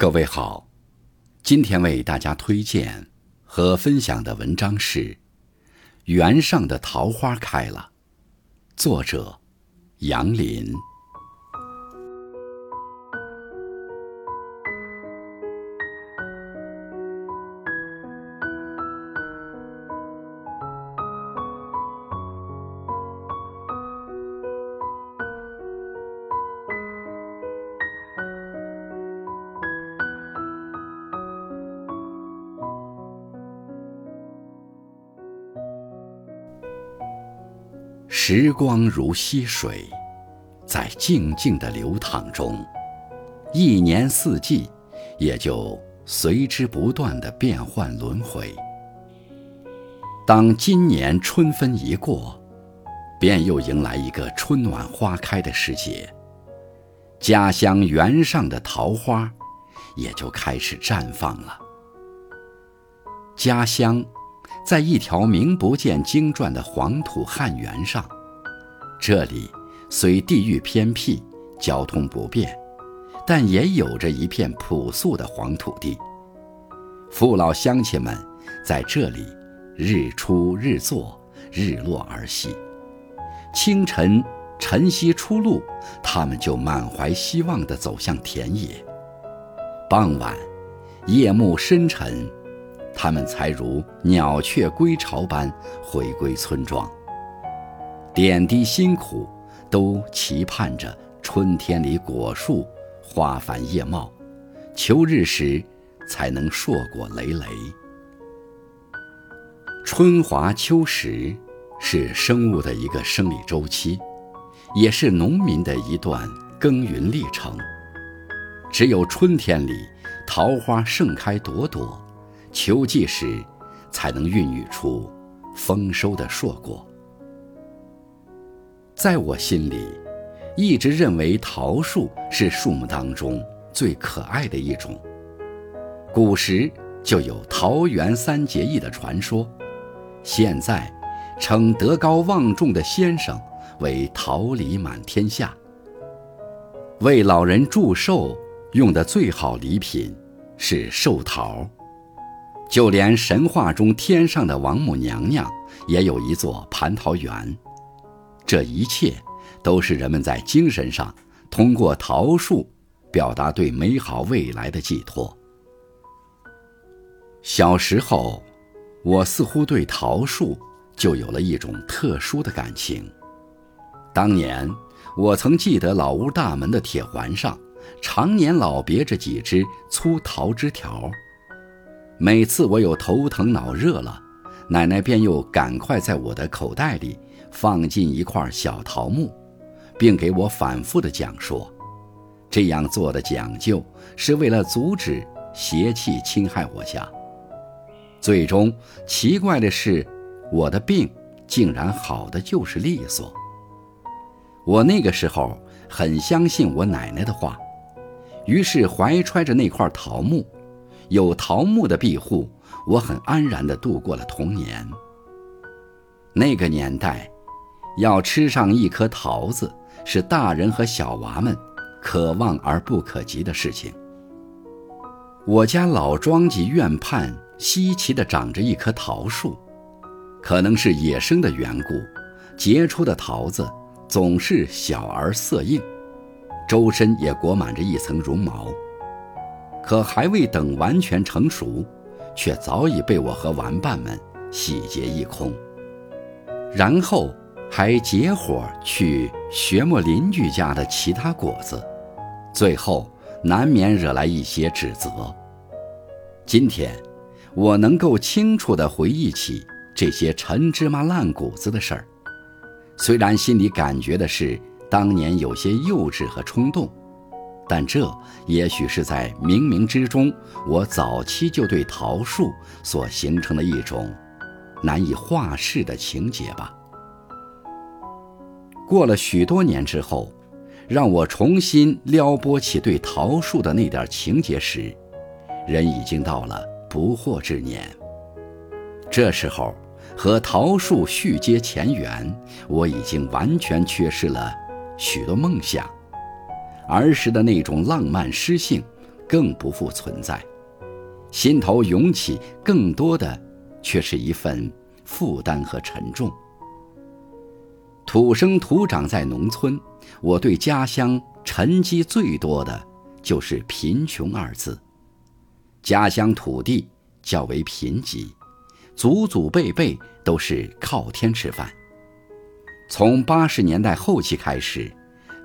各位好，今天为大家推荐和分享的文章是《园上的桃花开了》，作者杨林。时光如溪水，在静静的流淌中，一年四季也就随之不断的变换轮回。当今年春分一过，便又迎来一个春暖花开的时节，家乡园上的桃花也就开始绽放了。家乡。在一条名不见经传的黄土汉原上，这里虽地域偏僻、交通不便，但也有着一片朴素的黄土地。父老乡亲们在这里日出日作，日落而息。清晨晨曦初露，他们就满怀希望地走向田野。傍晚，夜幕深沉。他们才如鸟雀归巢般回归村庄，点滴辛苦，都期盼着春天里果树花繁叶茂，秋日时才能硕果累累。春华秋实是生物的一个生理周期，也是农民的一段耕耘历程。只有春天里桃花盛开朵朵。秋季时，才能孕育出丰收的硕果。在我心里，一直认为桃树是树木当中最可爱的一种。古时就有桃园三结义的传说，现在称德高望重的先生为桃李满天下。为老人祝寿用的最好礼品是寿桃。就连神话中天上的王母娘娘也有一座蟠桃园，这一切都是人们在精神上通过桃树表达对美好未来的寄托。小时候，我似乎对桃树就有了一种特殊的感情。当年，我曾记得老屋大门的铁环上常年老别着几只粗桃枝条。每次我有头疼脑热了，奶奶便又赶快在我的口袋里放进一块小桃木，并给我反复的讲说，这样做的讲究是为了阻止邪气侵害我家。最终，奇怪的是，我的病竟然好的就是利索。我那个时候很相信我奶奶的话，于是怀揣着那块桃木。有桃木的庇护，我很安然地度过了童年。那个年代，要吃上一颗桃子，是大人和小娃们可望而不可及的事情。我家老庄稼院畔稀奇地长着一棵桃树，可能是野生的缘故，结出的桃子总是小而色硬，周身也裹满着一层绒毛。可还未等完全成熟，却早已被我和玩伴们洗劫一空。然后还结伙去学摸邻居家的其他果子，最后难免惹来一些指责。今天，我能够清楚地回忆起这些陈芝麻烂谷子的事儿，虽然心里感觉的是当年有些幼稚和冲动。但这也许是在冥冥之中，我早期就对桃树所形成的一种难以化释的情结吧。过了许多年之后，让我重新撩拨起对桃树的那点情结时，人已经到了不惑之年。这时候，和桃树续接前缘，我已经完全缺失了许多梦想。儿时的那种浪漫诗性，更不复存在，心头涌起更多的，却是一份负担和沉重。土生土长在农村，我对家乡沉积最多的就是贫穷二字。家乡土地较为贫瘠，祖祖辈辈都是靠天吃饭。从八十年代后期开始，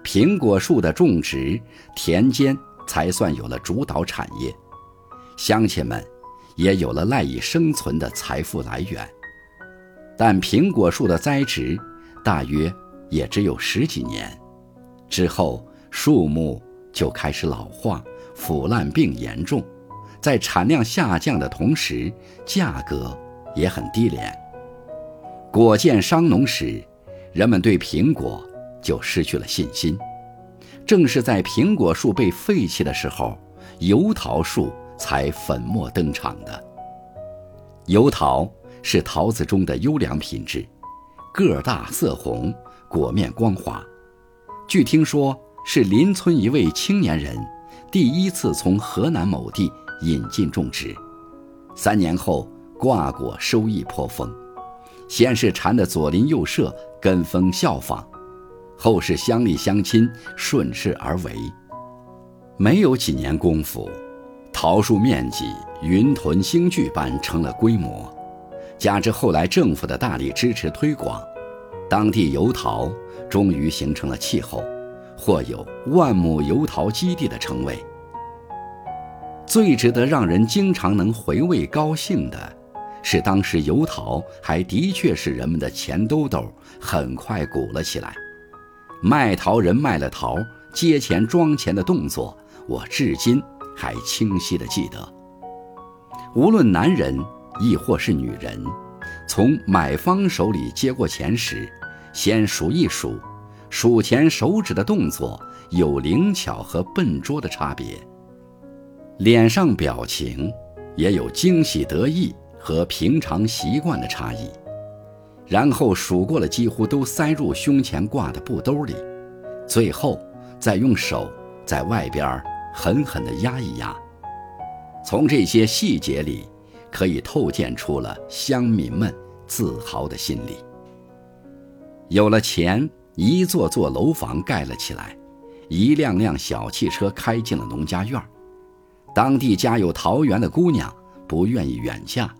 苹果树的种植，田间才算有了主导产业，乡亲们也有了赖以生存的财富来源。但苹果树的栽植，大约也只有十几年，之后树木就开始老化、腐烂病严重，在产量下降的同时，价格也很低廉。果见伤农时，人们对苹果就失去了信心。正是在苹果树被废弃的时候，油桃树才粉墨登场的。油桃是桃子中的优良品质，个大色红。果面光滑，据听说是邻村一位青年人第一次从河南某地引进种植，三年后挂果收益颇丰，先是馋得左邻右舍跟风效仿，后是乡里乡亲顺势而为，没有几年功夫，桃树面积云屯星聚般成了规模，加之后来政府的大力支持推广。当地油桃终于形成了气候，或有“万亩油桃基地”的称谓。最值得让人经常能回味高兴的，是当时油桃还的确是人们的钱兜兜，很快鼓了起来。卖桃人卖了桃，接钱装钱的动作，我至今还清晰的记得。无论男人亦或是女人。从买方手里接过钱时，先数一数，数钱手指的动作有灵巧和笨拙的差别，脸上表情也有惊喜得意和平常习惯的差异。然后数过了几乎都塞入胸前挂的布兜里，最后再用手在外边狠狠地压一压。从这些细节里。可以透见出了乡民们自豪的心理。有了钱，一座座楼房盖了起来，一辆辆小汽车开进了农家院当地家有桃园的姑娘不愿意远嫁，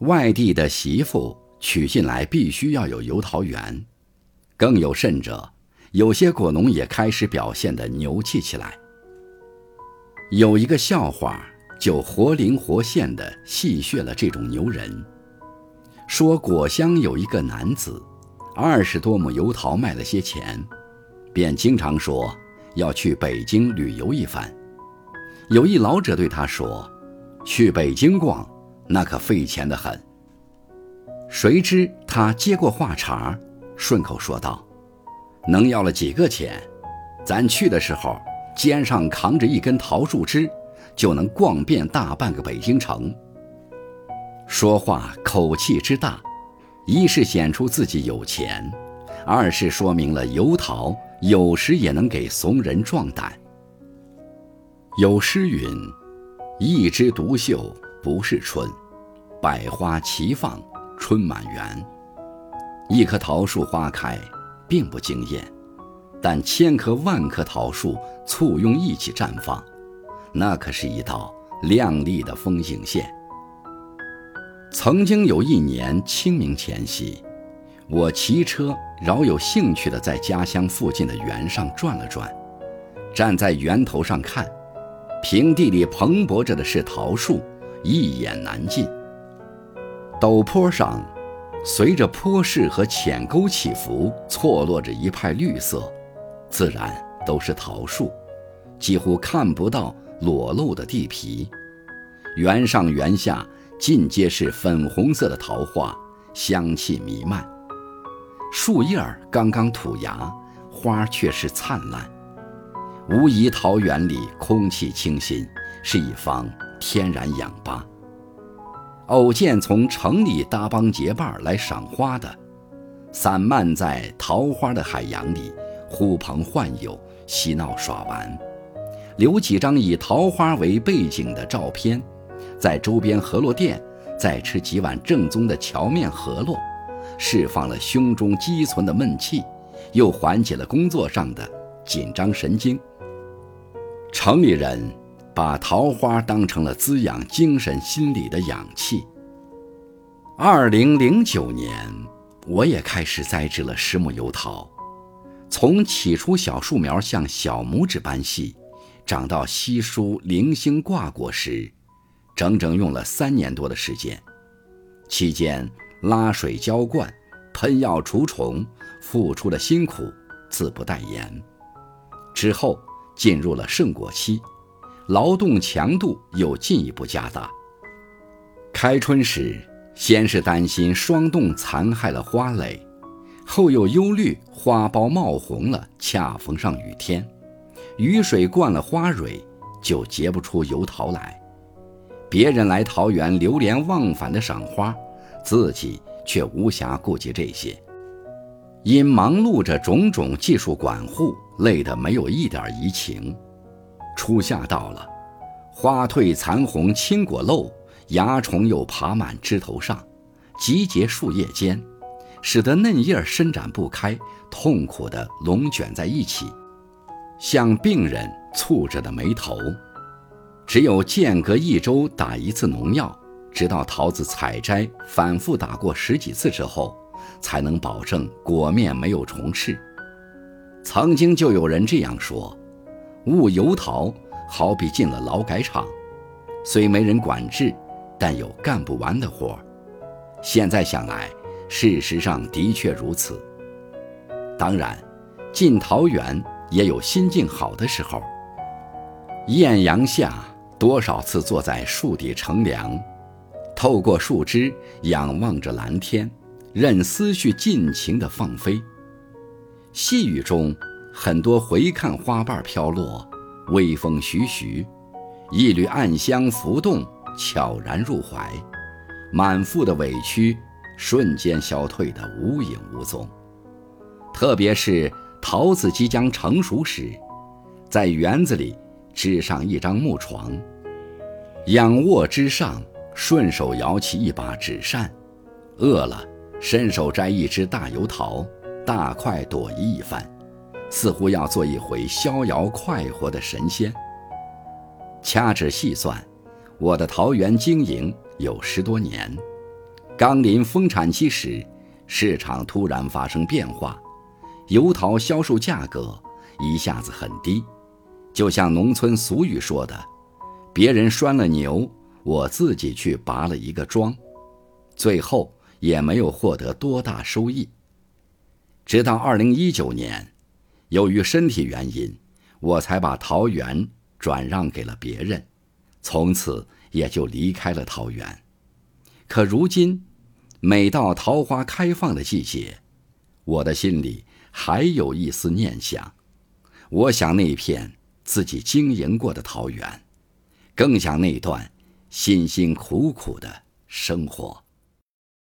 外地的媳妇娶进来必须要有油桃园。更有甚者，有些果农也开始表现得牛气起来。有一个笑话。就活灵活现地戏谑了这种牛人，说果乡有一个男子，二十多亩油桃卖了些钱，便经常说要去北京旅游一番。有一老者对他说：“去北京逛，那可费钱的很。”谁知他接过话茬，顺口说道：“能要了几个钱？咱去的时候，肩上扛着一根桃树枝。”就能逛遍大半个北京城。说话口气之大，一是显出自己有钱，二是说明了油桃有时也能给怂人壮胆。有诗云：“一枝独秀不是春，百花齐放春满园。”一棵桃树花开，并不惊艳，但千棵万棵桃树簇拥一起绽放。那可是一道亮丽的风景线。曾经有一年清明前夕，我骑车饶有兴趣地在家乡附近的园上转了转，站在园头上看，平地里蓬勃着的是桃树，一眼难尽。陡坡上，随着坡势和浅沟起伏，错落着一派绿色，自然都是桃树，几乎看不到。裸露的地皮，园上园下尽皆是粉红色的桃花，香气弥漫。树叶儿刚刚吐芽，花却是灿烂。无疑，桃园里空气清新，是一方天然氧吧。偶见从城里搭帮结伴来赏花的，散漫在桃花的海洋里，呼朋唤友，嬉闹耍玩。留几张以桃花为背景的照片，在周边河洛店再吃几碗正宗的荞面河洛，释放了胸中积存的闷气，又缓解了工作上的紧张神经。城里人把桃花当成了滋养精神心理的氧气。二零零九年，我也开始栽植了十亩油桃，从起初小树苗像小拇指般细。长到稀疏零星挂果时，整整用了三年多的时间。期间拉水浇灌、喷药除虫，付出的辛苦自不待言。之后进入了盛果期，劳动强度又进一步加大。开春时，先是担心霜冻残害了花蕾，后又忧虑花苞冒红了，恰逢上雨天。雨水灌了花蕊，就结不出油桃来。别人来桃园流连忘返的赏花，自己却无暇顾及这些。因忙碌着种种技术管护，累得没有一点怡情。初夏到了，花褪残红，青果漏，蚜虫又爬满枝头上，集结树叶间，使得嫩叶伸展不开，痛苦地拢卷在一起。像病人蹙着的眉头，只有间隔一周打一次农药，直到桃子采摘反复打过十几次之后，才能保证果面没有虫吃。曾经就有人这样说：“务油桃好比进了劳改场，虽没人管制，但有干不完的活。”现在想来，事实上的确如此。当然，进桃园。也有心境好的时候。艳阳下，多少次坐在树底乘凉，透过树枝仰望着蓝天，任思绪尽情地放飞。细雨中，很多回看花瓣飘落，微风徐徐，一缕暗香浮动，悄然入怀，满腹的委屈瞬间消退得无影无踪。特别是。桃子即将成熟时，在园子里支上一张木床，仰卧之上，顺手摇起一把纸扇，饿了伸手摘一只大油桃，大快朵颐一番，似乎要做一回逍遥快活的神仙。掐指细算，我的桃园经营有十多年，刚临丰产期时，市场突然发生变化。油桃销售价格一下子很低，就像农村俗语说的：“别人拴了牛，我自己去拔了一个桩。”最后也没有获得多大收益。直到二零一九年，由于身体原因，我才把桃园转让给了别人，从此也就离开了桃园。可如今，每到桃花开放的季节，我的心里。还有一丝念想，我想那片自己经营过的桃园，更想那段辛辛苦苦的生活。